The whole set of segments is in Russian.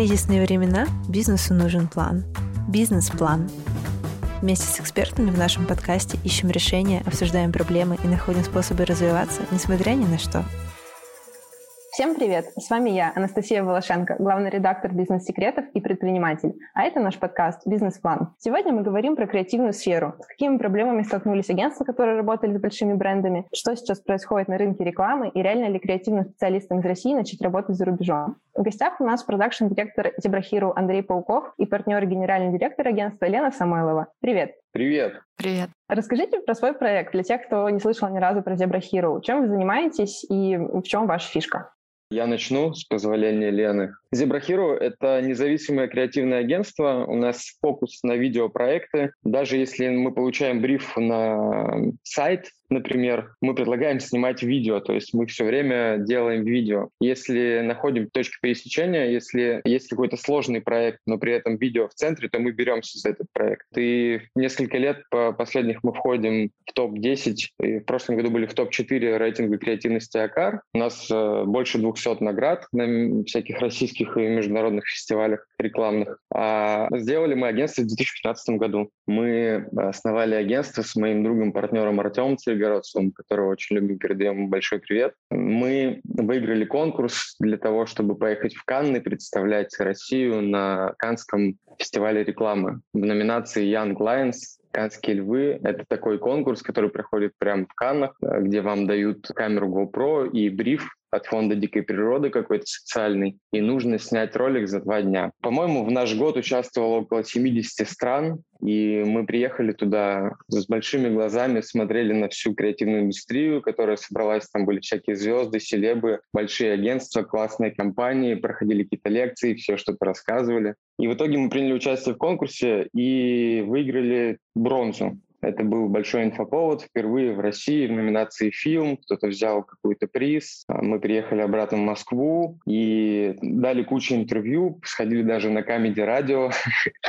кризисные времена бизнесу нужен план. Бизнес-план. Вместе с экспертами в нашем подкасте ищем решения, обсуждаем проблемы и находим способы развиваться, несмотря ни на что. Всем привет! С вами я, Анастасия Волошенко, главный редактор «Бизнес-секретов» и предприниматель. А это наш подкаст «Бизнес-план». Сегодня мы говорим про креативную сферу. С какими проблемами столкнулись агентства, которые работали с большими брендами, что сейчас происходит на рынке рекламы и реально ли креативным специалистам из России начать работать за рубежом. В гостях у нас продакшн-директор Зебрахиру Андрей Пауков и партнер генеральный директор агентства Лена Самойлова. Привет! Привет. Привет. Расскажите про свой проект для тех, кто не слышал ни разу про Зебрахиру. Чем вы занимаетесь и в чем ваша фишка? Я начну с позволения Лены. Zebra Hero — это независимое креативное агентство. У нас фокус на видеопроекты. Даже если мы получаем бриф на сайт, например, мы предлагаем снимать видео, то есть мы все время делаем видео. Если находим точки пересечения, если есть какой-то сложный проект, но при этом видео в центре, то мы беремся за этот проект. И несколько лет по последних мы входим в топ-10, и в прошлом году были в топ-4 рейтинга креативности АКАР. У нас э, больше 200 наград на всяких российских и международных фестивалях рекламных. А сделали мы агентство в 2015 году. Мы основали агентство с моим другом, партнером Артемом Цельгородцевым, которого очень любим, передаем большой привет. Мы выиграли конкурс для того, чтобы поехать в Канны, представлять Россию на Канском фестивале рекламы в номинации Young Lions Канские львы — это такой конкурс, который проходит прямо в Каннах, где вам дают камеру GoPro и бриф от фонда дикой природы какой-то социальный, и нужно снять ролик за два дня. По-моему, в наш год участвовало около 70 стран, и мы приехали туда с большими глазами, смотрели на всю креативную индустрию, которая собралась, там были всякие звезды, селебы, большие агентства, классные компании, проходили какие-то лекции, все что-то рассказывали. И в итоге мы приняли участие в конкурсе и выиграли бронзу. Это был большой инфоповод впервые в России в номинации «Фильм». Кто-то взял какой-то приз. А мы приехали обратно в Москву и дали кучу интервью, сходили даже на Камеди Радио,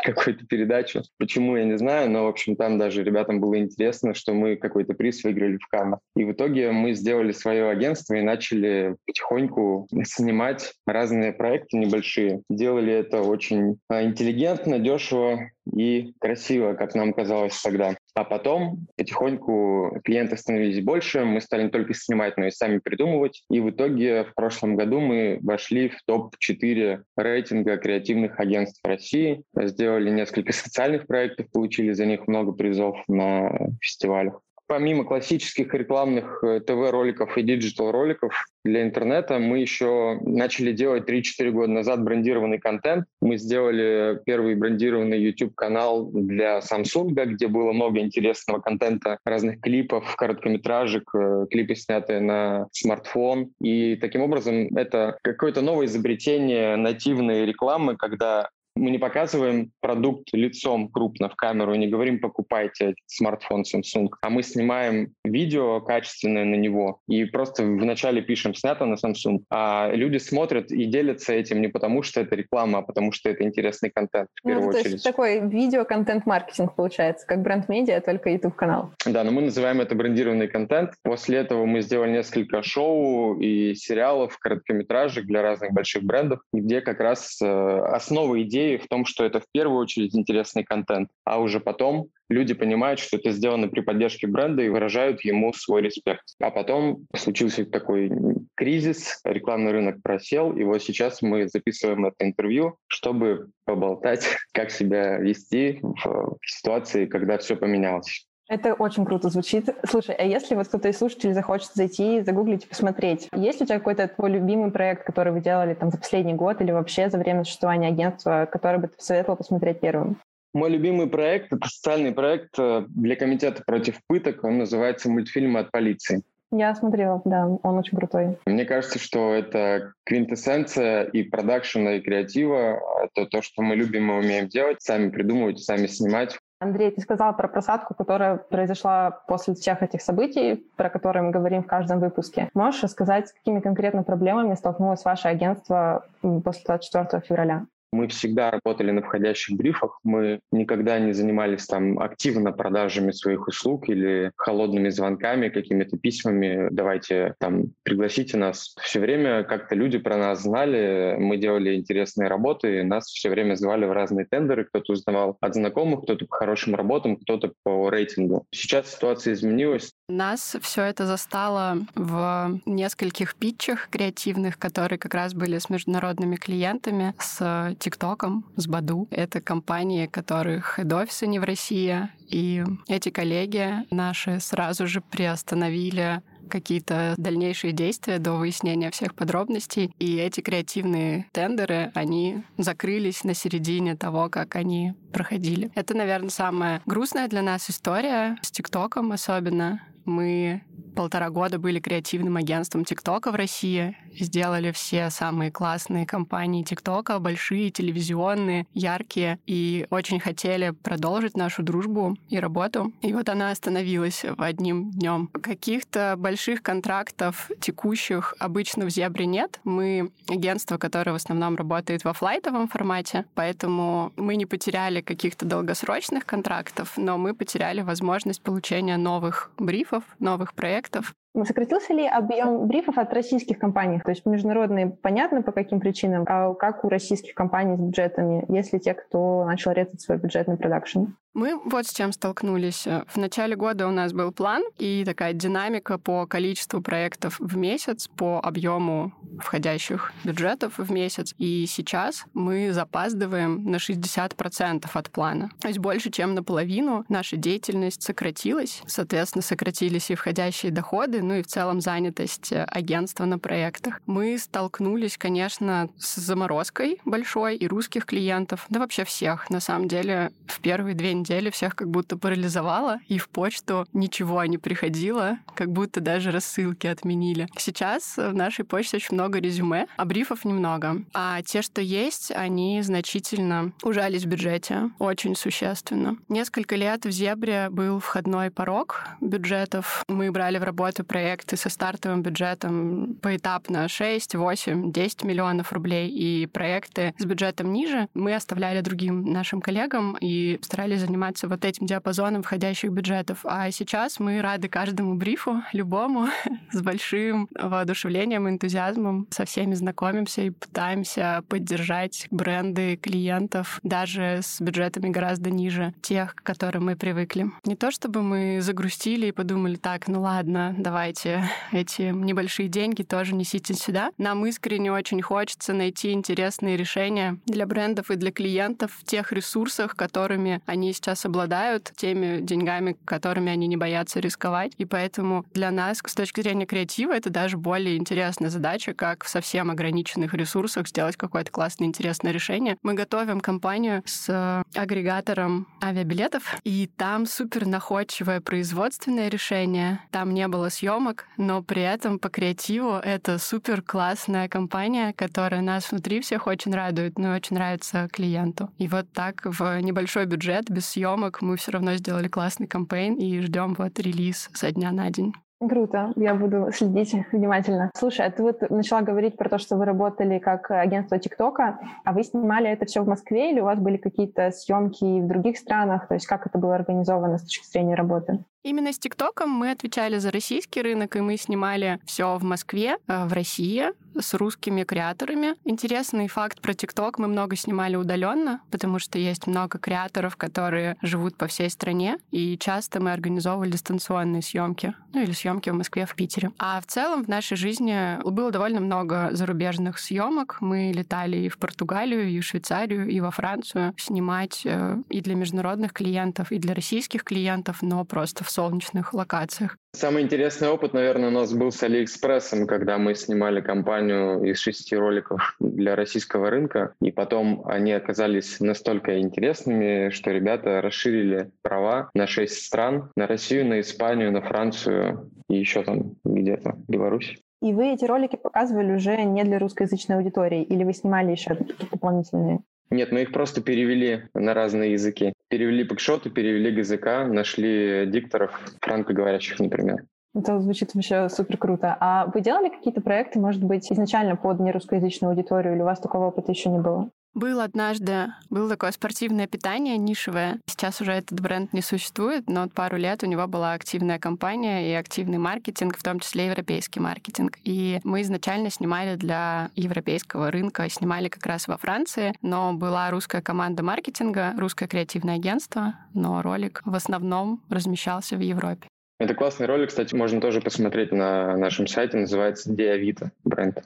какую-то передачу. Почему, я не знаю, но, в общем, там даже ребятам было интересно, что мы какой-то приз выиграли в Каннах. И в итоге мы сделали свое агентство и начали потихоньку снимать разные проекты небольшие. Делали это очень а, интеллигентно, дешево, и красиво, как нам казалось тогда. А потом потихоньку клиенты становились больше, мы стали не только снимать, но и сами придумывать. И в итоге в прошлом году мы вошли в топ-4 рейтинга креативных агентств России, сделали несколько социальных проектов, получили за них много призов на фестивалях помимо классических рекламных э, ТВ-роликов и digital-роликов для интернета, мы еще начали делать 3-4 года назад брендированный контент. Мы сделали первый брендированный YouTube-канал для Samsung, где было много интересного контента, разных клипов, короткометражек, э, клипы, снятые на смартфон. И таким образом это какое-то новое изобретение нативной рекламы, когда мы не показываем продукт лицом крупно в камеру, не говорим покупайте смартфон Samsung, а мы снимаем видео качественное на него и просто вначале пишем снято на Samsung, а люди смотрят и делятся этим не потому, что это реклама, а потому что это интересный контент в ну, первую ну, то очередь. есть такой видео-контент-маркетинг получается, как бренд-медиа, только YouTube-канал. Да, но мы называем это брендированный контент. После этого мы сделали несколько шоу и сериалов, короткометражек для разных больших брендов, где как раз э, основа идеи идеи в том, что это в первую очередь интересный контент, а уже потом люди понимают, что это сделано при поддержке бренда и выражают ему свой респект. А потом случился такой кризис, рекламный рынок просел, и вот сейчас мы записываем это интервью, чтобы поболтать, как себя вести в ситуации, когда все поменялось. Это очень круто звучит. Слушай, а если вот кто-то из слушателей захочет зайти, загуглить, посмотреть, есть ли у тебя какой-то твой любимый проект, который вы делали там за последний год или вообще за время существования агентства, который бы ты посоветовал посмотреть первым? Мой любимый проект — это социальный проект э, для комитета против пыток. Он называется «Мультфильмы от полиции». Я смотрела, да, он очень крутой. Мне кажется, что это квинтэссенция и продакшена, и креатива. Это то, что мы любим и умеем делать, сами придумывать, сами снимать. Андрей, ты сказал про просадку, которая произошла после всех этих событий, про которые мы говорим в каждом выпуске. Можешь рассказать, с какими конкретно проблемами столкнулось ваше агентство после 24 февраля? Мы всегда работали на входящих брифах, мы никогда не занимались там активно продажами своих услуг или холодными звонками, какими-то письмами, давайте там пригласите нас. Все время как-то люди про нас знали, мы делали интересные работы, нас все время звали в разные тендеры, кто-то узнавал от знакомых, кто-то по хорошим работам, кто-то по рейтингу. Сейчас ситуация изменилась. Нас все это застало в нескольких питчах креативных, которые как раз были с международными клиентами, с ТикТоком, с Баду. Это компании, которых хед-офисы не в России. И эти коллеги наши сразу же приостановили какие-то дальнейшие действия до выяснения всех подробностей. И эти креативные тендеры, они закрылись на середине того, как они проходили. Это, наверное, самая грустная для нас история с ТикТоком особенно. Мы полтора года были креативным агентством ТикТока в России, сделали все самые классные компании ТикТока, большие, телевизионные, яркие, и очень хотели продолжить нашу дружбу и работу. И вот она остановилась в одним днем. Каких-то больших контрактов текущих обычно в Зебре нет. Мы агентство, которое в основном работает во флайтовом формате, поэтому мы не потеряли каких-то долгосрочных контрактов, но мы потеряли возможность получения новых брифов, новых проектов. Сократился ли объем брифов от российских компаний? То есть международные понятно по каким причинам, а как у российских компаний с бюджетами, если те, кто начал резать свой бюджетный продакшн? Мы вот с чем столкнулись. В начале года у нас был план и такая динамика по количеству проектов в месяц, по объему входящих бюджетов в месяц. И сейчас мы запаздываем на 60% от плана. То есть больше, чем наполовину наша деятельность сократилась. Соответственно, сократились и входящие доходы, ну и в целом занятость агентства на проектах. Мы столкнулись, конечно, с заморозкой большой и русских клиентов, да вообще всех. На самом деле, в первые две недели всех как будто парализовало, и в почту ничего не приходило, как будто даже рассылки отменили. Сейчас в нашей почте очень много резюме, а брифов немного. А те, что есть, они значительно ужались в бюджете, очень существенно. Несколько лет в Зебре был входной порог бюджетов. Мы брали в работу проекты со стартовым бюджетом поэтапно 6, 8, 10 миллионов рублей, и проекты с бюджетом ниже мы оставляли другим нашим коллегам и старались заниматься вот этим диапазоном входящих бюджетов. А сейчас мы рады каждому брифу, любому, с большим воодушевлением, энтузиазмом, со всеми знакомимся и пытаемся поддержать бренды клиентов даже с бюджетами гораздо ниже тех, к которым мы привыкли. Не то чтобы мы загрустили и подумали, так, ну ладно, давайте эти небольшие деньги тоже несите сюда. Нам искренне очень хочется найти интересные решения для брендов и для клиентов в тех ресурсах, которыми они сейчас обладают теми деньгами, которыми они не боятся рисковать. И поэтому для нас, с точки зрения креатива, это даже более интересная задача, как в совсем ограниченных ресурсах сделать какое-то классное, интересное решение. Мы готовим компанию с агрегатором авиабилетов, и там супер находчивое производственное решение. Там не было съемок, но при этом по креативу это супер классная компания, которая нас внутри всех очень радует, но очень нравится клиенту. И вот так в небольшой бюджет, без съемок, мы все равно сделали классный кампейн и ждем вот релиз со дня на день. Круто, я буду следить внимательно. Слушай, а ты вот начала говорить про то, что вы работали как агентство ТикТока, а вы снимали это все в Москве или у вас были какие-то съемки в других странах? То есть как это было организовано с точки зрения работы? Именно с ТикТоком мы отвечали за российский рынок, и мы снимали все в Москве, э, в России, с русскими креаторами. Интересный факт про ТикТок. Мы много снимали удаленно, потому что есть много креаторов, которые живут по всей стране, и часто мы организовывали дистанционные съемки, ну или съемки в Москве, в Питере. А в целом в нашей жизни было довольно много зарубежных съемок. Мы летали и в Португалию, и в Швейцарию, и во Францию снимать э, и для международных клиентов, и для российских клиентов, но просто в солнечных локациях. Самый интересный опыт, наверное, у нас был с Алиэкспрессом, когда мы снимали кампанию из шести роликов для российского рынка, и потом они оказались настолько интересными, что ребята расширили права на шесть стран, на Россию, на Испанию, на Францию и еще там где-то Беларусь. И вы эти ролики показывали уже не для русскоязычной аудитории, или вы снимали еще дополнительные? Нет, мы их просто перевели на разные языки. Перевели бэкшоты, перевели ГЗК, нашли дикторов франкоговорящих, например. Это звучит вообще супер круто. А вы делали какие-то проекты, может быть, изначально под нерусскоязычную аудиторию, или у вас такого опыта еще не было? Был однажды, было такое спортивное питание нишевое. Сейчас уже этот бренд не существует, но пару лет у него была активная кампания и активный маркетинг, в том числе европейский маркетинг. И мы изначально снимали для европейского рынка, снимали как раз во Франции, но была русская команда маркетинга, русское креативное агентство, но ролик в основном размещался в Европе. Это классный ролик, кстати, можно тоже посмотреть на нашем сайте, называется Диавита бренд.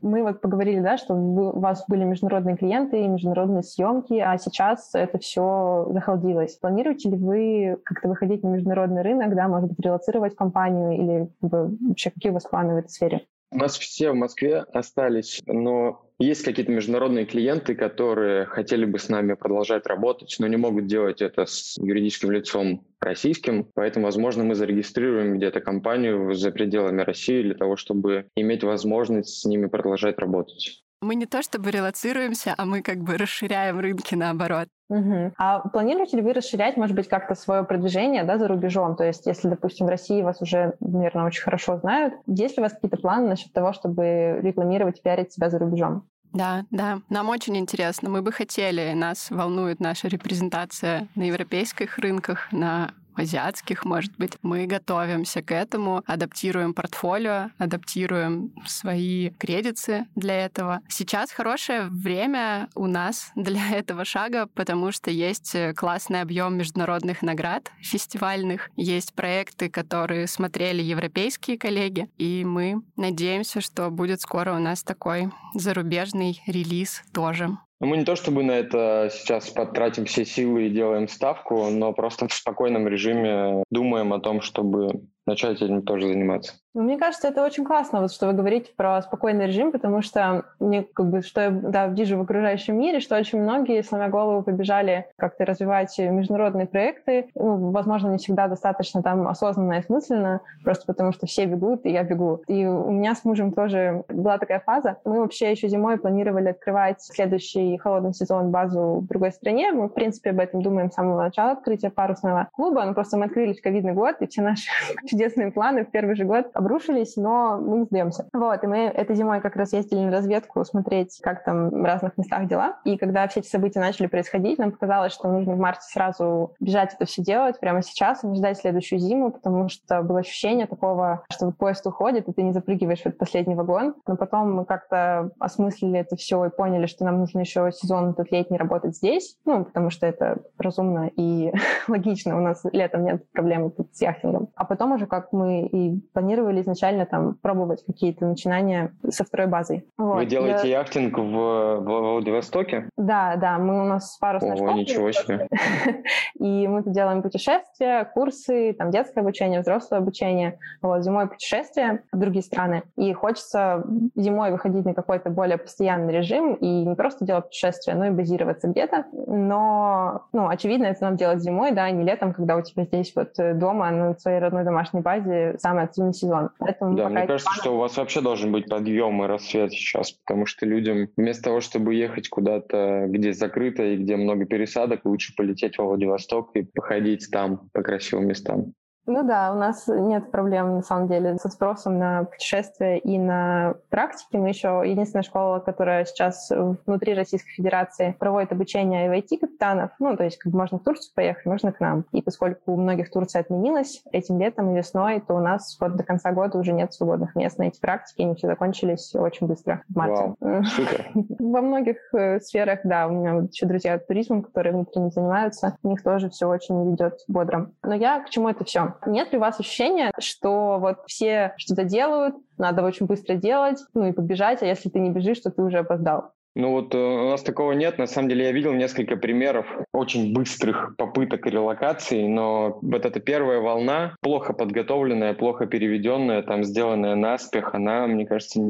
Мы вот поговорили, да, что у вас были международные клиенты и международные съемки, а сейчас это все захолдилось. Планируете ли вы как-то выходить на международный рынок, да, может быть, релацировать компанию или вообще какие у вас планы в этой сфере? У нас все в Москве остались, но есть какие-то международные клиенты, которые хотели бы с нами продолжать работать, но не могут делать это с юридическим лицом российским. Поэтому, возможно, мы зарегистрируем где-то компанию за пределами России для того, чтобы иметь возможность с ними продолжать работать. Мы не то чтобы релацируемся, а мы как бы расширяем рынки наоборот. Угу. А планируете ли вы расширять, может быть, как-то свое продвижение да, за рубежом? То есть, если, допустим, в России вас уже, наверное, очень хорошо знают, есть ли у вас какие-то планы насчет того, чтобы рекламировать, пиарить себя за рубежом? Да, да, нам очень интересно. Мы бы хотели, нас волнует наша репрезентация на европейских рынках, на азиатских, может быть. Мы готовимся к этому, адаптируем портфолио, адаптируем свои кредиты для этого. Сейчас хорошее время у нас для этого шага, потому что есть классный объем международных наград фестивальных, есть проекты, которые смотрели европейские коллеги, и мы надеемся, что будет скоро у нас такой зарубежный релиз тоже. Ну, мы не то чтобы на это сейчас потратим все силы и делаем ставку, но просто в спокойном режиме думаем о том, чтобы начать этим тоже заниматься. Ну, мне кажется, это очень классно, вот, что вы говорите про спокойный режим, потому что мне как бы, что я да, вижу в окружающем мире, что очень многие, сломя голову, побежали как-то развивать международные проекты. Ну, возможно, не всегда достаточно там осознанно и смысленно, просто потому что все бегут, и я бегу. И у меня с мужем тоже была такая фаза. Мы вообще еще зимой планировали открывать следующий холодный сезон базу в другой стране. Мы, в принципе, об этом думаем с самого начала открытия парусного клуба, но просто мы открылись в ковидный год, и все наши чудесные планы в первый же год обрушились, но мы сдаемся. Вот, и мы этой зимой как раз ездили на разведку смотреть, как там в разных местах дела. И когда все эти события начали происходить, нам показалось, что нужно в марте сразу бежать это все делать прямо сейчас, и не ждать следующую зиму, потому что было ощущение такого, что поезд уходит, и ты не запрыгиваешь в этот последний вагон. Но потом мы как-то осмыслили это все и поняли, что нам нужно еще сезон этот летний работать здесь, ну, потому что это разумно и логично. У нас летом нет проблем с яхтингом. А потом уже как мы и планировали изначально там пробовать какие-то начинания со второй базой. Вот. Вы делаете Я... яхтинг в, в Владивостоке? Да, да, мы у нас парусная Ого, ничего себе. И мы делаем путешествия, курсы, там детское обучение, взрослое обучение, вот, зимой путешествия в другие страны. И хочется зимой выходить на какой-то более постоянный режим и не просто делать путешествия, но и базироваться где-то. Но, ну, очевидно, это нам делать зимой, да, а не летом, когда у тебя здесь вот дома на своей родной домашней базе самый активный сезон. Поэтому да, мне кажется, планы... что у вас вообще должен быть подъем и рассвет сейчас, потому что людям вместо того, чтобы ехать куда-то, где закрыто и где много пересадок, лучше полететь во Владивосток и походить там по красивым местам. Ну да, у нас нет проблем, на самом деле, со спросом на путешествия и на практики. Мы еще единственная школа, которая сейчас внутри Российской Федерации проводит обучение IT-капитанов. Ну, то есть как бы можно в Турцию поехать, можно к нам. И поскольку у многих Турция отменилась этим летом и весной, то у нас вот до конца года уже нет свободных мест на эти практики. Они все закончились очень быстро в марте. Вау, супер. Во многих э, сферах, да, у меня еще друзья туризмом, которые внутренне занимаются, у них тоже все очень ведет бодро. Но я к чему это все? Нет ли у вас ощущения, что вот все что-то делают, надо очень быстро делать, ну и побежать, а если ты не бежишь, то ты уже опоздал? Ну вот э, у нас такого нет. На самом деле я видел несколько примеров очень быстрых попыток релокации, но вот эта первая волна, плохо подготовленная, плохо переведенная, там сделанная наспех, она, мне кажется,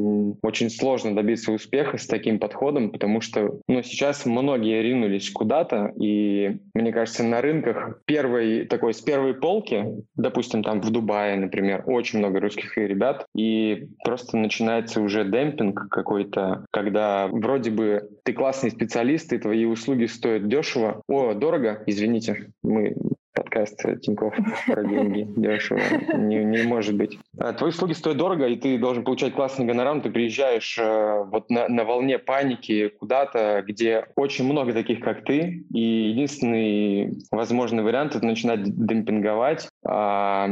очень сложно добиться успеха с таким подходом, потому что ну, сейчас многие ринулись куда-то, и мне кажется, на рынках первой такой с первой полки, допустим, там в Дубае, например, очень много русских ребят, и просто начинается уже демпинг какой-то, когда вроде вроде бы ты классный специалист, и твои услуги стоят дешево. О, дорого, извините, мы подкаст Тинькофф про деньги дешево. Не, не может быть. А, твои услуги стоят дорого, и ты должен получать классный гонорар. Ты приезжаешь э, вот на, на волне паники куда-то, где очень много таких, как ты, и единственный возможный вариант — это начинать демпинговать. А,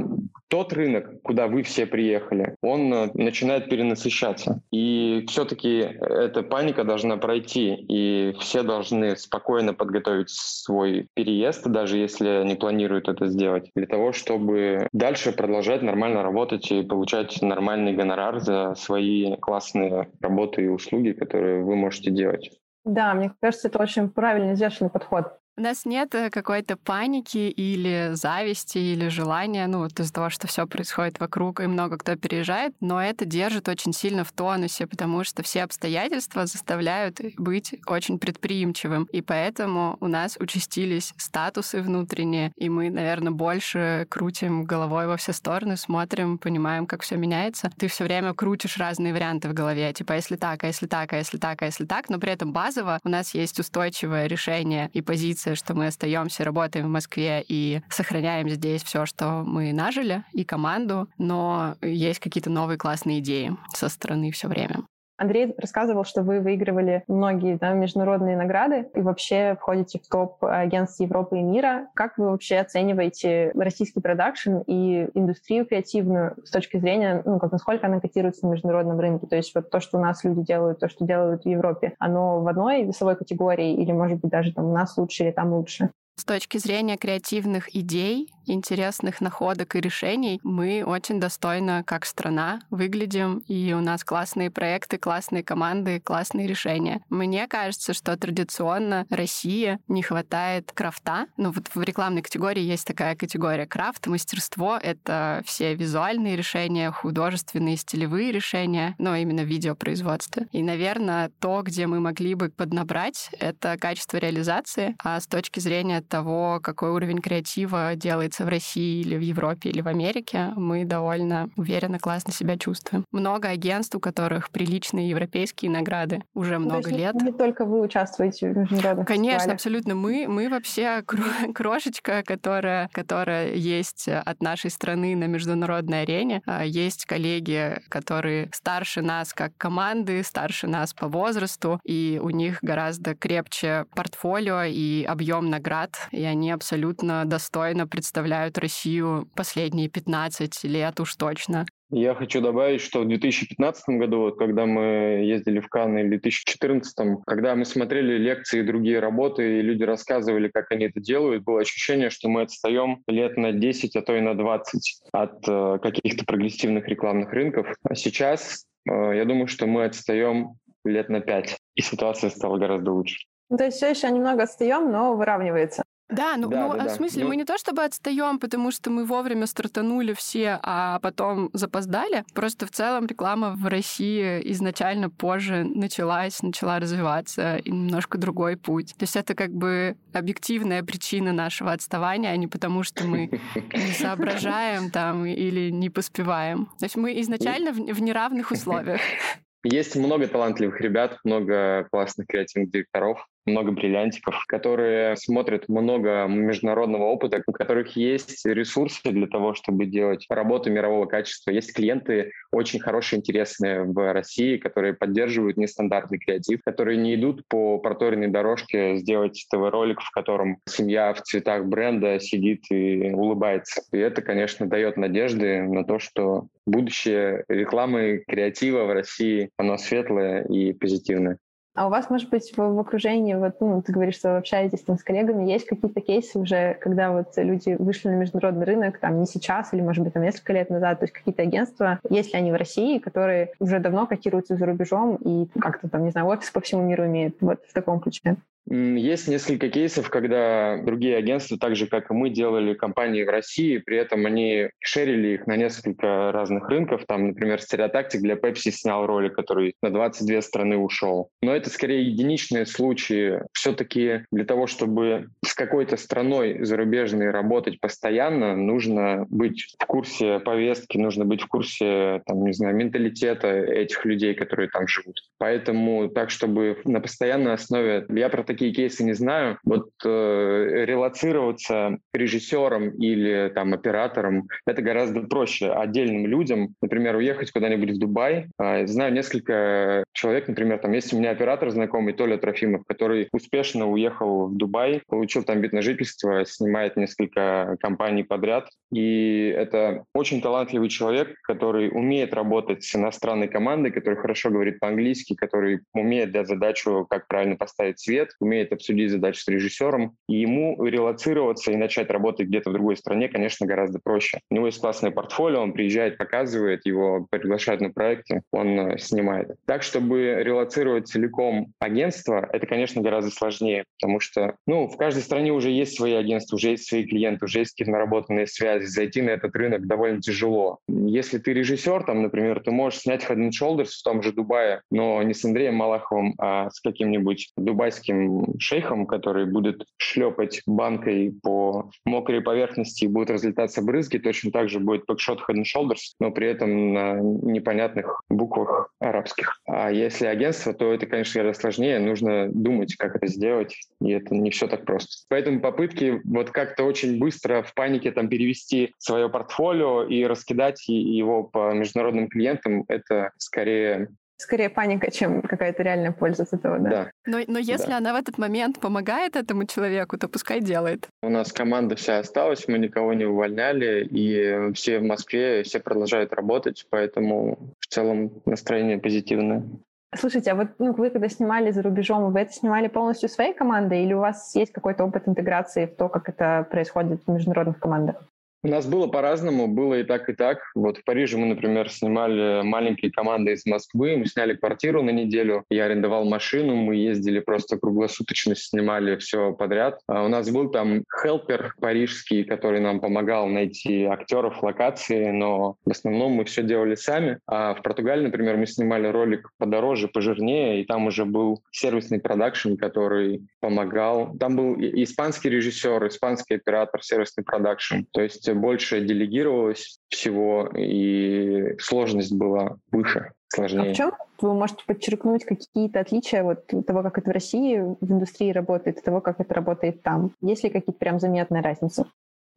тот рынок, куда вы все приехали, он э, начинает перенасыщаться. И все-таки эта паника должна пройти, и все должны спокойно подготовить свой переезд, даже если они планируют это сделать, для того, чтобы дальше продолжать нормально работать и получать нормальный гонорар за свои классные работы и услуги, которые вы можете делать. Да, мне кажется, это очень правильный, взвешенный подход. У нас нет э, какой-то паники или зависти или желания, ну, вот из-за того, что все происходит вокруг, и много кто переезжает, но это держит очень сильно в тонусе, потому что все обстоятельства заставляют быть очень предприимчивым. И поэтому у нас участились статусы внутренние, и мы, наверное, больше крутим головой во все стороны, смотрим, понимаем, как все меняется. Ты все время крутишь разные варианты в голове, типа, если так, а если так, а если так, а если так, но при этом базово у нас есть устойчивое решение и позиция позиция, что мы остаемся, работаем в Москве и сохраняем здесь все, что мы нажили, и команду, но есть какие-то новые классные идеи со стороны все время. Андрей рассказывал, что вы выигрывали многие да, международные награды и вообще входите в топ агентств Европы и мира. Как вы вообще оцениваете российский продакшн и индустрию креативную с точки зрения, ну, как насколько она котируется на международном рынке? То есть вот то, что у нас люди делают, то, что делают в Европе, оно в одной весовой категории или, может быть, даже там у нас лучше или там лучше? С точки зрения креативных идей, интересных находок и решений, мы очень достойно как страна выглядим, и у нас классные проекты, классные команды, классные решения. Мне кажется, что традиционно России не хватает крафта. Ну вот в рекламной категории есть такая категория крафт, мастерство — это все визуальные решения, художественные, стилевые решения, но именно в видеопроизводстве. И, наверное, то, где мы могли бы поднабрать, это качество реализации, а с точки зрения того, какой уровень креатива делается в России или в Европе или в Америке, мы довольно уверенно, классно себя чувствуем. Много агентств, у которых приличные европейские награды уже много То есть лет. Не только вы участвуете в международных Конечно, фестивалях. абсолютно. Мы, мы вообще крошечка, которая, которая есть от нашей страны на международной арене. А, есть коллеги, которые старше нас как команды, старше нас по возрасту, и у них гораздо крепче портфолио и объем наград, и они абсолютно достойно представляют Россию последние 15 лет уж точно. Я хочу добавить, что в 2015 году, вот, когда мы ездили в Канны, или в 2014, когда мы смотрели лекции и другие работы, и люди рассказывали, как они это делают, было ощущение, что мы отстаем лет на 10, а то и на 20 от э, каких-то прогрессивных рекламных рынков. А сейчас э, я думаю, что мы отстаем лет на 5, и ситуация стала гораздо лучше. Ну, то есть все еще немного отстаем, но выравнивается. Да, ну, Да, ну да, а в да. смысле, Ну- мы не то чтобы отстаем, потому что мы вовремя стартанули все, а потом запоздали. Просто в целом реклама в России изначально позже началась, начала развиваться, и немножко другой путь. То есть это как бы объективная причина нашего отставания, а не потому, что мы не соображаем там или не поспеваем. То есть мы изначально в, в неравных условиях. Есть много талантливых ребят, много классных креативных директоров, много бриллиантиков, которые смотрят много международного опыта, у которых есть ресурсы для того, чтобы делать работу мирового качества. Есть клиенты очень хорошие, интересные в России, которые поддерживают нестандартный креатив, которые не идут по проторенной дорожке сделать ТВ-ролик, в котором семья в цветах бренда сидит и улыбается. И это, конечно, дает надежды на то, что будущее рекламы, креатива в России, оно светлое и позитивное. А у вас, может быть, в, в окружении, вот, ну, ты говоришь, что вы общаетесь там с коллегами, есть какие-то кейсы уже, когда вот люди вышли на международный рынок, там, не сейчас или, может быть, там, несколько лет назад, то есть какие-то агентства, есть ли они в России, которые уже давно котируются за рубежом и как-то там, не знаю, офис по всему миру имеют, вот в таком ключе? Есть несколько кейсов, когда другие агентства, так же как и мы, делали компании в России, при этом они шерили их на несколько разных рынков. Там, например, стереотактик для Pepsi снял ролик, который на 22 страны ушел. Но это скорее единичные случаи. Все-таки для того, чтобы с какой-то страной зарубежной работать постоянно, нужно быть в курсе повестки, нужно быть в курсе, там, не знаю, менталитета этих людей, которые там живут. Поэтому так, чтобы на постоянной основе... Я про такие такие кейсы не знаю. Вот э, релацироваться режиссером или там оператором это гораздо проще отдельным людям. Например, уехать куда-нибудь в Дубай. Э, знаю несколько человек, например, там есть у меня оператор знакомый Толя Трофимов, который успешно уехал в Дубай, получил там вид на жительство, снимает несколько компаний подряд. И это очень талантливый человек, который умеет работать с иностранной командой, который хорошо говорит по-английски, который умеет дать задачу, как правильно поставить свет, умеет обсудить задачу с режиссером. И ему релацироваться и начать работать где-то в другой стране, конечно, гораздо проще. У него есть классное портфолио, он приезжает, показывает, его приглашают на проекты, он э, снимает. Так, чтобы релацировать целиком агентство, это, конечно, гораздо сложнее, потому что, ну, в каждой стране уже есть свои агентства, уже есть свои клиенты, уже есть какие-то наработанные связи, зайти на этот рынок довольно тяжело. Если ты режиссер, там, например, ты можешь снять Head and Shoulders в том же Дубае, но не с Андреем Малаховым, а с каким-нибудь дубайским шейхом, который будет шлепать банкой по мокрой поверхности и будут разлетаться брызги, точно так же будет бэкшот Head and Shoulders, но при этом на непонятных буквах арабских. А если агентство, то это, конечно, гораздо сложнее. Нужно думать, как это сделать, и это не все так просто. Поэтому попытки вот как-то очень быстро в панике там перевести свое портфолио и раскидать его по международным клиентам, это скорее скорее паника, чем какая-то реальная польза от этого, да? Да. Но, но если да. она в этот момент помогает этому человеку, то пускай делает. У нас команда вся осталась, мы никого не увольняли, и все в Москве, все продолжают работать, поэтому в целом настроение позитивное. Слушайте, а вот ну, вы когда снимали за рубежом, вы это снимали полностью своей командой или у вас есть какой-то опыт интеграции в то, как это происходит в международных командах? У нас было по-разному, было и так, и так. Вот в Париже мы, например, снимали маленькие команды из Москвы, мы сняли квартиру на неделю, я арендовал машину, мы ездили просто круглосуточно, снимали все подряд. А у нас был там хелпер парижский, который нам помогал найти актеров, локации, но в основном мы все делали сами. А в Португалии, например, мы снимали ролик подороже, пожирнее, и там уже был сервисный продакшн, который помогал. Там был испанский режиссер, испанский оператор, сервисный продакшн. То есть больше делегировалось всего, и сложность была выше, сложнее. А в чем вы можете подчеркнуть какие-то отличия вот того, как это в России в индустрии работает, и того, как это работает там? Есть ли какие-то прям заметные разницы?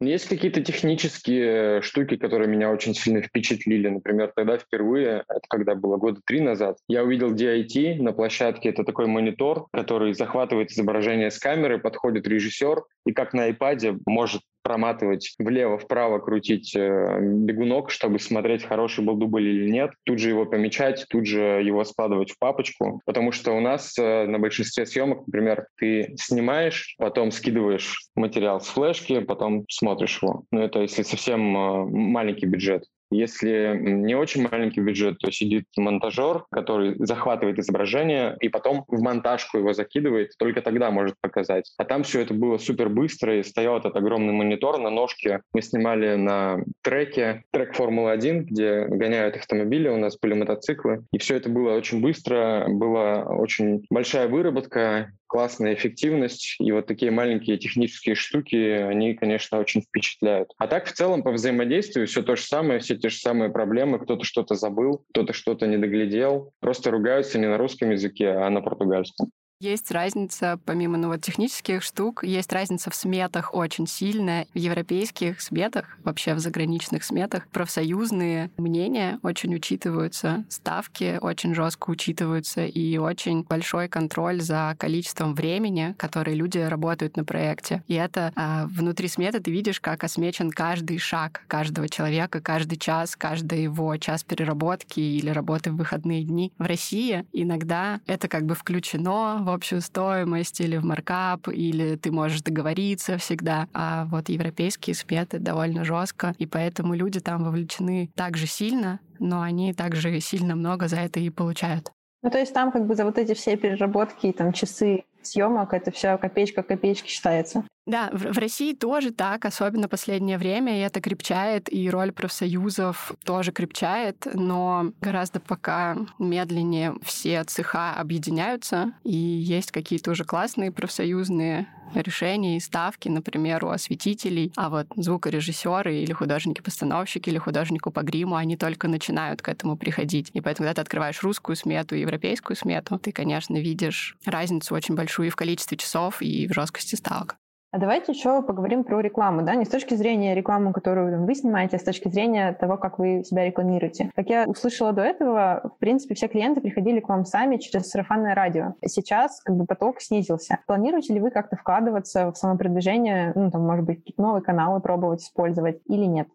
Есть какие-то технические штуки, которые меня очень сильно впечатлили. Например, тогда впервые, это когда было года три назад, я увидел DIT на площадке. Это такой монитор, который захватывает изображение с камеры, подходит режиссер и как на iPad может проматывать влево-вправо, крутить э, бегунок, чтобы смотреть, хороший был дубль или нет, тут же его помечать, тут же его складывать в папочку, потому что у нас э, на большинстве съемок, например, ты снимаешь, потом скидываешь материал с флешки, потом смотришь его. Ну, это если совсем э, маленький бюджет. Если не очень маленький бюджет, то сидит монтажер, который захватывает изображение и потом в монтажку его закидывает, только тогда может показать. А там все это было супер быстро, и стоял этот огромный монитор на ножке. Мы снимали на треке, трек Формулы-1, где гоняют автомобили, у нас были мотоциклы. И все это было очень быстро, была очень большая выработка, классная эффективность, и вот такие маленькие технические штуки, они, конечно, очень впечатляют. А так, в целом, по взаимодействию все то же самое, все те же самые проблемы, кто-то что-то забыл, кто-то что-то не доглядел, просто ругаются не на русском языке, а на португальском. Есть разница, помимо ну, вот, технических штук, есть разница в сметах очень сильная. В европейских сметах, вообще в заграничных сметах, профсоюзные мнения очень учитываются, ставки очень жестко учитываются и очень большой контроль за количеством времени, которое люди работают на проекте. И это а, внутри сметы ты видишь, как осмечен каждый шаг каждого человека, каждый час, каждый его час переработки или работы в выходные дни. В России иногда это как бы включено в общую стоимость или в маркап, или ты можешь договориться всегда. А вот европейские сметы довольно жестко, и поэтому люди там вовлечены так же сильно, но они также сильно много за это и получают. Ну, то есть там как бы за вот эти все переработки там часы съемок это все копеечка копеечки считается. Да, в, в России тоже так, особенно последнее время, и это крепчает, и роль профсоюзов тоже крепчает, но гораздо пока медленнее все цеха объединяются, и есть какие-то уже классные профсоюзные решения и ставки, например, у осветителей, а вот звукорежиссеры или художники-постановщики или художнику по гриму, они только начинают к этому приходить. И поэтому, когда ты открываешь русскую смету и европейскую смету, ты, конечно, видишь разницу очень большую и в количестве часов, и в жесткости ставок. А давайте еще поговорим про рекламу, да, не с точки зрения рекламы, которую вы снимаете, а с точки зрения того, как вы себя рекламируете. Как я услышала до этого, в принципе, все клиенты приходили к вам сами через сарафанное радио. Сейчас как бы поток снизился. Планируете ли вы как-то вкладываться в самопродвижение, ну, там, может быть, какие-то новые каналы пробовать использовать или нет?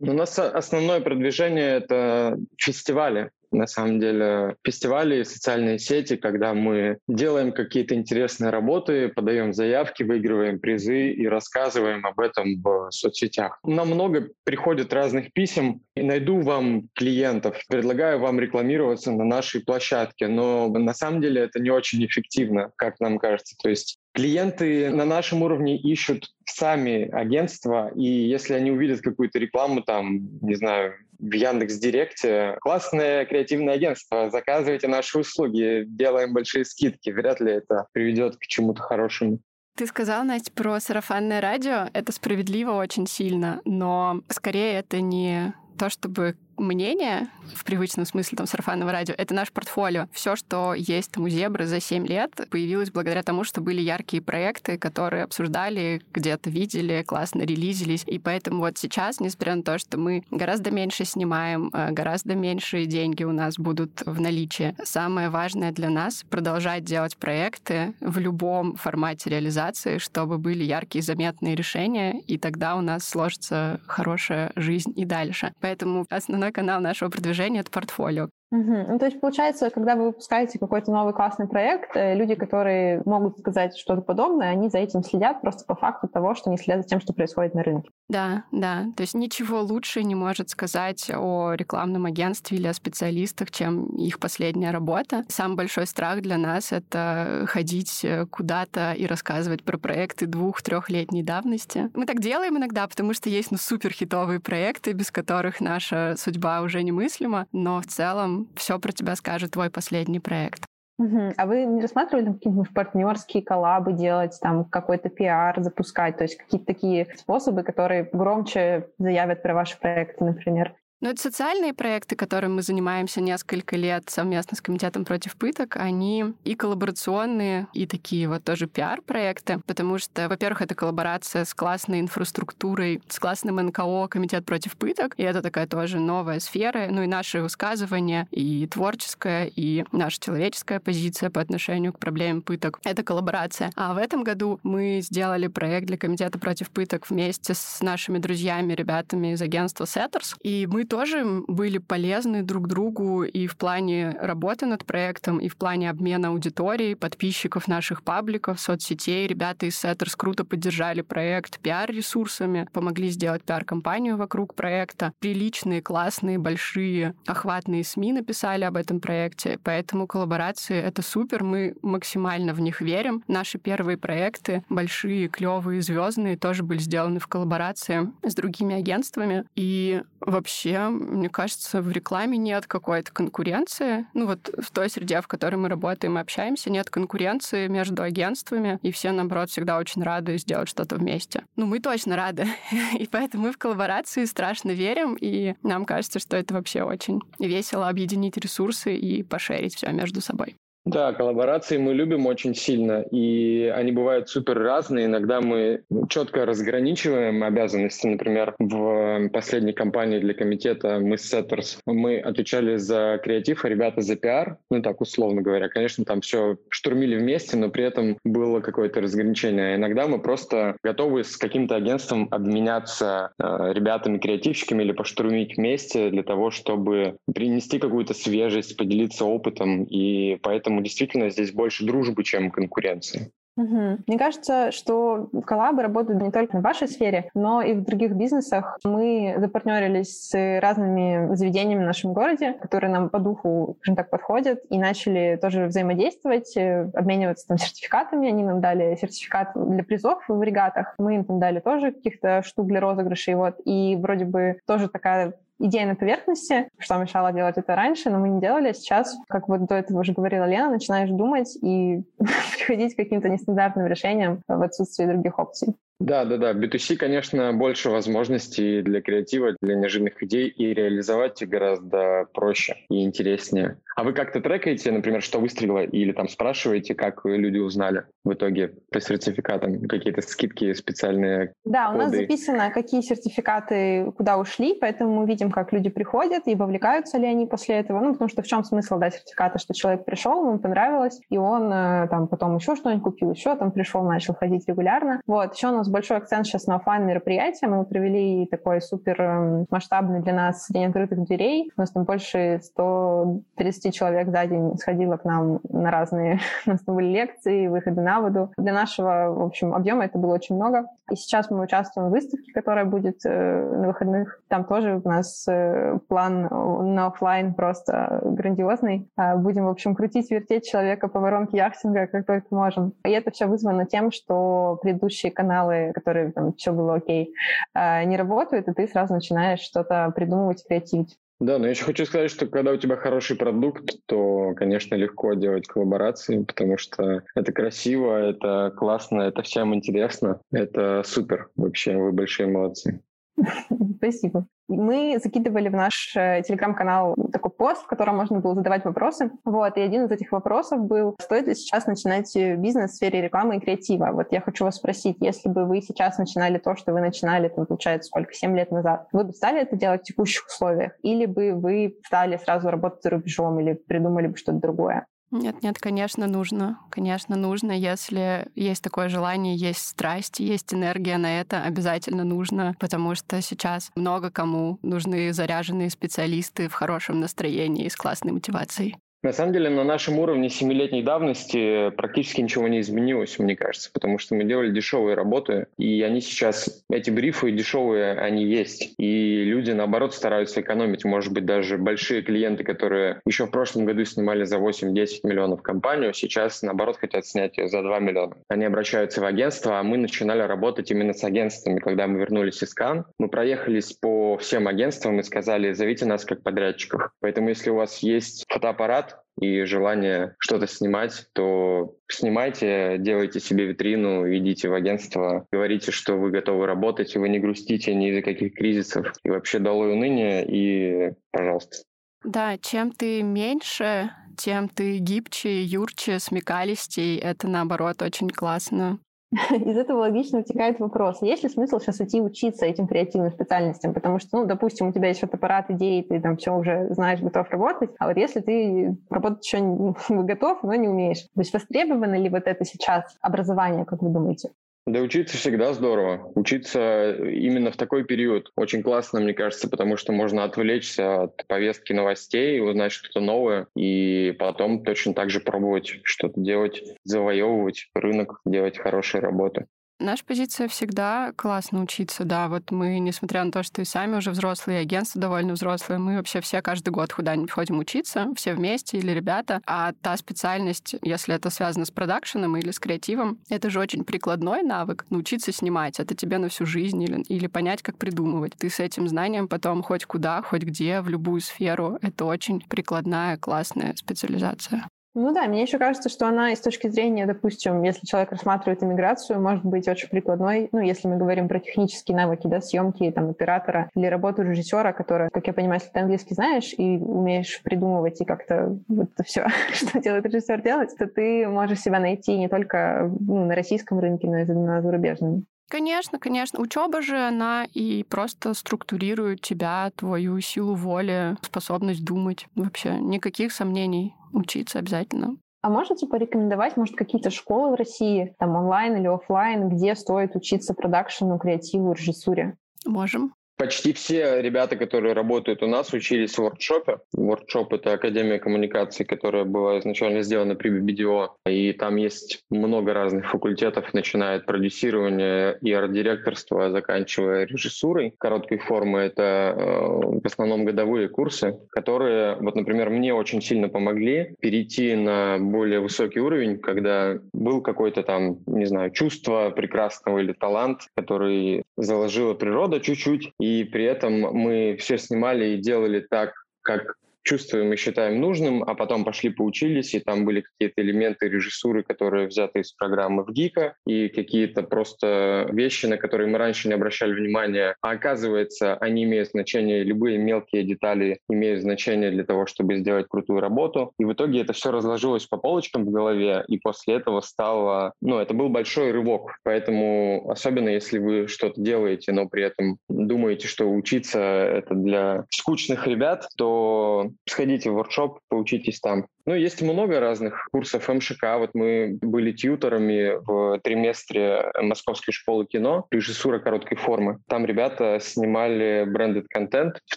У нас основное продвижение — это фестивали на самом деле, фестивали и социальные сети, когда мы делаем какие-то интересные работы, подаем заявки, выигрываем призы и рассказываем об этом в соцсетях. Нам много приходит разных писем, и найду вам клиентов, предлагаю вам рекламироваться на нашей площадке, но на самом деле это не очень эффективно, как нам кажется. То есть Клиенты на нашем уровне ищут сами агентства, и если они увидят какую-то рекламу, там, не знаю, в Яндекс Директе. Классное креативное агентство, заказывайте наши услуги, делаем большие скидки. Вряд ли это приведет к чему-то хорошему. Ты сказал, Настя, про сарафанное радио. Это справедливо очень сильно, но скорее это не то, чтобы мнение в привычном смысле там сарафанного радио, это наш портфолио. Все, что есть там у Зебры за 7 лет, появилось благодаря тому, что были яркие проекты, которые обсуждали, где-то видели, классно релизились. И поэтому вот сейчас, несмотря на то, что мы гораздо меньше снимаем, э, гораздо меньше деньги у нас будут в наличии, самое важное для нас — продолжать делать проекты в любом формате реализации, чтобы были яркие, заметные решения, и тогда у нас сложится хорошая жизнь и дальше. Поэтому основной канал нашего продвижения — это портфолио. Угу. Ну, то есть, получается, когда вы выпускаете какой-то новый классный проект, э, люди, которые могут сказать что-то подобное, они за этим следят просто по факту того, что они следят за тем, что происходит на рынке. Да, да. То есть ничего лучше не может сказать о рекламном агентстве или о специалистах, чем их последняя работа. Самый большой страх для нас — это ходить э, куда-то и рассказывать про проекты двух-трехлетней давности. Мы так делаем иногда, потому что есть ну, супер хитовые проекты, без которых наша судьба уже немыслима, но в целом все про тебя скажет твой последний проект. Угу. А вы не рассматривали какие-нибудь партнерские коллабы делать, там какой-то пиар запускать, то есть какие-то такие способы, которые громче заявят про ваши проекты, например? Но это социальные проекты, которыми мы занимаемся несколько лет совместно с Комитетом против пыток. Они и коллаборационные, и такие вот тоже пиар-проекты, потому что, во-первых, это коллаборация с классной инфраструктурой, с классным НКО Комитет против пыток, и это такая тоже новая сфера, ну и наши высказывания, и творческая, и наша человеческая позиция по отношению к проблеме пыток. Это коллаборация. А в этом году мы сделали проект для Комитета против пыток вместе с нашими друзьями, ребятами из агентства Setters, и мы тоже были полезны друг другу и в плане работы над проектом, и в плане обмена аудиторией, подписчиков наших пабликов, соцсетей. Ребята из Setters круто поддержали проект пиар-ресурсами, помогли сделать пиар-компанию вокруг проекта. Приличные, классные, большие, охватные СМИ написали об этом проекте, поэтому коллаборации — это супер, мы максимально в них верим. Наши первые проекты, большие, клевые, звездные, тоже были сделаны в коллаборации с другими агентствами. И вообще мне кажется, в рекламе нет какой-то конкуренции. Ну вот в той среде, в которой мы работаем и общаемся, нет конкуренции между агентствами, и все, наоборот, всегда очень рады сделать что-то вместе. Ну, мы точно рады. И поэтому мы в коллаборации страшно верим, и нам кажется, что это вообще очень весело объединить ресурсы и пошерить все между собой. Да, коллаборации мы любим очень сильно, и они бывают супер разные. Иногда мы четко разграничиваем обязанности. Например, в последней кампании для комитета мы с Setters, мы отвечали за креатив, а ребята за пиар, ну так условно говоря. Конечно, там все штурмили вместе, но при этом было какое-то разграничение. А иногда мы просто готовы с каким-то агентством обменяться э, ребятами-креативщиками или поштурмить вместе для того, чтобы принести какую-то свежесть, поделиться опытом, и поэтому Поэтому действительно здесь больше дружбы, чем конкуренции. Угу. Мне кажется, что коллабы работают не только в вашей сфере, но и в других бизнесах. Мы запартнерились с разными заведениями в нашем городе, которые нам по духу, скажем так, подходят, и начали тоже взаимодействовать, э, обмениваться там сертификатами. Они нам дали сертификат для призов в регатах. Мы им там дали тоже каких-то штук для розыгрышей. Вот. И вроде бы тоже такая идея на поверхности, что мешало делать это раньше, но мы не делали. Сейчас, как вот до этого уже говорила Лена, начинаешь думать и приходить к каким-то нестандартным решениям в отсутствии других опций. Да, да, да. B2C, конечно, больше возможностей для креатива, для неожиданных идей, и реализовать их гораздо проще и интереснее. А вы как-то трекаете, например, что выстрелило, или там спрашиваете, как люди узнали в итоге по сертификатам? Какие-то скидки специальные? Да, коды? у нас записано, какие сертификаты куда ушли, поэтому мы видим, как люди приходят и вовлекаются ли они после этого. Ну, потому что в чем смысл дать сертификата, что человек пришел, ему понравилось, и он э, там потом еще что-нибудь купил, еще там пришел, начал ходить регулярно. Вот, еще у нас большой акцент сейчас на офлайн мероприятия. Мы провели такой супер эм, масштабный для нас день открытых дверей. У нас там больше 130 человек за день сходило к нам на разные, у нас там были лекции, выходы на воду. Для нашего, в общем, объема это было очень много. И сейчас мы участвуем в выставке, которая будет э, на выходных. Там тоже у нас э, план на офлайн просто грандиозный. Э, будем, в общем, крутить, вертеть человека по воронке яхтинга, как только можем. И это все вызвано тем, что предыдущие каналы которые там все было окей, а, не работают, и ты сразу начинаешь что-то придумывать, креативить. Да, но я еще хочу сказать, что когда у тебя хороший продукт, то, конечно, легко делать коллаборации, потому что это красиво, это классно, это всем интересно. Это супер вообще, вы большие молодцы. Спасибо. Мы закидывали в наш э, телеграм-канал такой пост, в котором можно было задавать вопросы. Вот, и один из этих вопросов был, стоит ли сейчас начинать э, бизнес в сфере рекламы и креатива? Вот я хочу вас спросить, если бы вы сейчас начинали то, что вы начинали, там, получается, сколько, 7 лет назад, вы бы стали это делать в текущих условиях? Или бы вы стали сразу работать за рубежом или придумали бы что-то другое? Нет, нет, конечно, нужно. Конечно, нужно. Если есть такое желание, есть страсть, есть энергия на это, обязательно нужно, потому что сейчас много кому нужны заряженные специалисты в хорошем настроении и с классной мотивацией. На самом деле на нашем уровне семилетней давности практически ничего не изменилось, мне кажется, потому что мы делали дешевые работы, и они сейчас, эти брифы дешевые, они есть. И люди, наоборот, стараются экономить. Может быть, даже большие клиенты, которые еще в прошлом году снимали за 8-10 миллионов компанию, сейчас, наоборот, хотят снять ее за 2 миллиона. Они обращаются в агентство, а мы начинали работать именно с агентствами. Когда мы вернулись из Кан, мы проехались по всем агентствам и сказали, зовите нас как подрядчиков. Поэтому, если у вас есть фотоаппарат, и желание что-то снимать, то снимайте, делайте себе витрину, идите в агентство, говорите, что вы готовы работать, и вы не грустите ни из-за каких кризисов. И вообще долой уныние, и пожалуйста. Да, чем ты меньше, тем ты гибче, юрче, смекалистей. Это, наоборот, очень классно. Из этого логично вытекает вопрос, есть ли смысл сейчас идти учиться этим креативным специальностям? Потому что, ну, допустим, у тебя есть фотоаппарат, идеи, ты там все уже знаешь, готов работать, а вот если ты работать еще не готов, но не умеешь, то есть востребовано ли вот это сейчас образование, как вы думаете? Да учиться всегда здорово. Учиться именно в такой период очень классно, мне кажется, потому что можно отвлечься от повестки новостей, узнать что-то новое, и потом точно так же пробовать что-то делать, завоевывать рынок, делать хорошие работы. Наша позиция всегда классно учиться, да. Вот мы, несмотря на то, что и сами уже взрослые, агентство довольно взрослые, мы вообще все каждый год куда-нибудь ходим учиться, все вместе или ребята. А та специальность, если это связано с продакшеном или с креативом, это же очень прикладной навык. Научиться снимать, это тебе на всю жизнь или, или понять, как придумывать. Ты с этим знанием потом хоть куда, хоть где, в любую сферу. Это очень прикладная, классная специализация. Ну да, мне еще кажется, что она и с точки зрения, допустим, если человек рассматривает иммиграцию, может быть очень прикладной, ну, если мы говорим про технические навыки, да, съемки, там, оператора или работу режиссера, которая, как я понимаю, если ты английский знаешь и умеешь придумывать и как-то вот все, что делает режиссер делать, то ты можешь себя найти не только ну, на российском рынке, но и на зарубежном. Конечно, конечно. Учеба же, она и просто структурирует тебя, твою силу воли, способность думать. Вообще никаких сомнений учиться обязательно. А можете порекомендовать, может, какие-то школы в России, там онлайн или офлайн, где стоит учиться продакшену, креативу, режиссуре? Можем. Почти все ребята, которые работают у нас, учились в воркшопе. Воркшоп — это Академия коммуникаций, которая была изначально сделана при BBDO. И там есть много разных факультетов, начиная от продюсирования и арт-директорства, заканчивая режиссурой. Короткой формы — это э, в основном годовые курсы, которые, вот, например, мне очень сильно помогли перейти на более высокий уровень, когда был какой-то там, не знаю, чувство прекрасного или талант, который заложила природа чуть-чуть, и при этом мы все снимали и делали так, как чувствуем и считаем нужным, а потом пошли поучились, и там были какие-то элементы режиссуры, которые взяты из программы в ГИКа, и какие-то просто вещи, на которые мы раньше не обращали внимания. А оказывается, они имеют значение, любые мелкие детали имеют значение для того, чтобы сделать крутую работу. И в итоге это все разложилось по полочкам в голове, и после этого стало... Ну, это был большой рывок. Поэтому, особенно если вы что-то делаете, но при этом думаете, что учиться это для скучных ребят, то сходите в воркшоп, поучитесь там. Ну, есть много разных курсов МШК. Вот мы были тьюторами в триместре Московской школы кино, режиссура короткой формы. Там ребята снимали брендед контент в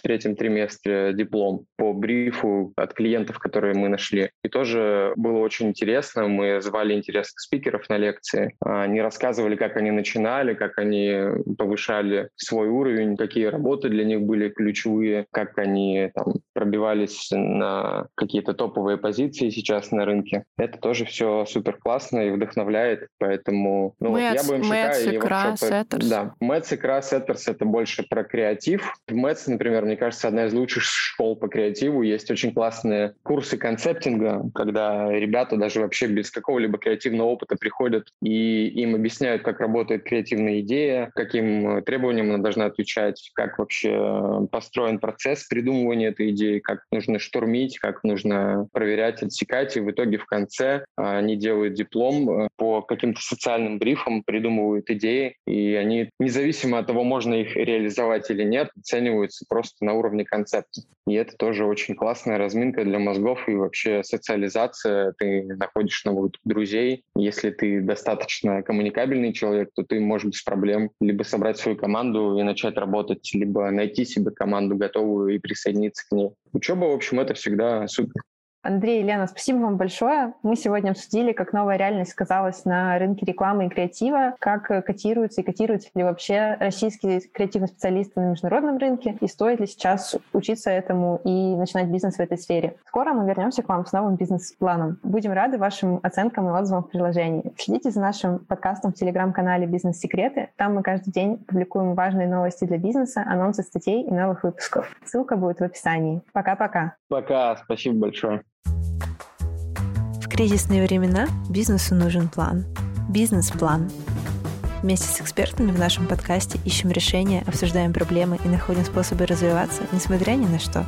третьем триместре диплом по брифу от клиентов, которые мы нашли. И тоже было очень интересно. Мы звали интересных спикеров на лекции. Они рассказывали, как они начинали, как они повышали свой уровень, какие работы для них были ключевые, как они там, пробивались на какие-то топовые позиции позиции сейчас на рынке. Это тоже все супер классно и вдохновляет, поэтому ну, Mets, я бы МШК Mets, и Икра, Setters. Да, Мэтс, Икра, Setters — это больше про креатив. В Мэтс, например, мне кажется, одна из лучших школ по креативу. Есть очень классные курсы концептинга, когда ребята даже вообще без какого-либо креативного опыта приходят и им объясняют, как работает креативная идея, каким требованиям она должна отвечать, как вообще построен процесс придумывания этой идеи, как нужно штурмить, как нужно проверять проверять, отсекать, и в итоге в конце а, они делают диплом э, по каким-то социальным брифам, придумывают идеи, и они, независимо от того, можно их реализовать или нет, оцениваются просто на уровне концепта. И это тоже очень классная разминка для мозгов и вообще социализация. Ты находишь новых друзей. Если ты достаточно коммуникабельный человек, то ты можешь без проблем либо собрать свою команду и начать работать, либо найти себе команду готовую и присоединиться к ней. Учеба, в общем, это всегда супер. Андрей и Лена, спасибо вам большое. Мы сегодня обсудили, как новая реальность сказалась на рынке рекламы и креатива, как котируются и котируются ли вообще российские креативные специалисты на международном рынке, и стоит ли сейчас учиться этому и начинать бизнес в этой сфере. Скоро мы вернемся к вам с новым бизнес-планом. Будем рады вашим оценкам и отзывам в приложении. Следите за нашим подкастом в телеграм-канале «Бизнес-секреты». Там мы каждый день публикуем важные новости для бизнеса, анонсы статей и новых выпусков. Ссылка будет в описании. Пока-пока. Пока, спасибо большое. Кризисные времена бизнесу нужен план. Бизнес-план. Вместе с экспертами в нашем подкасте ищем решения, обсуждаем проблемы и находим способы развиваться, несмотря ни на что.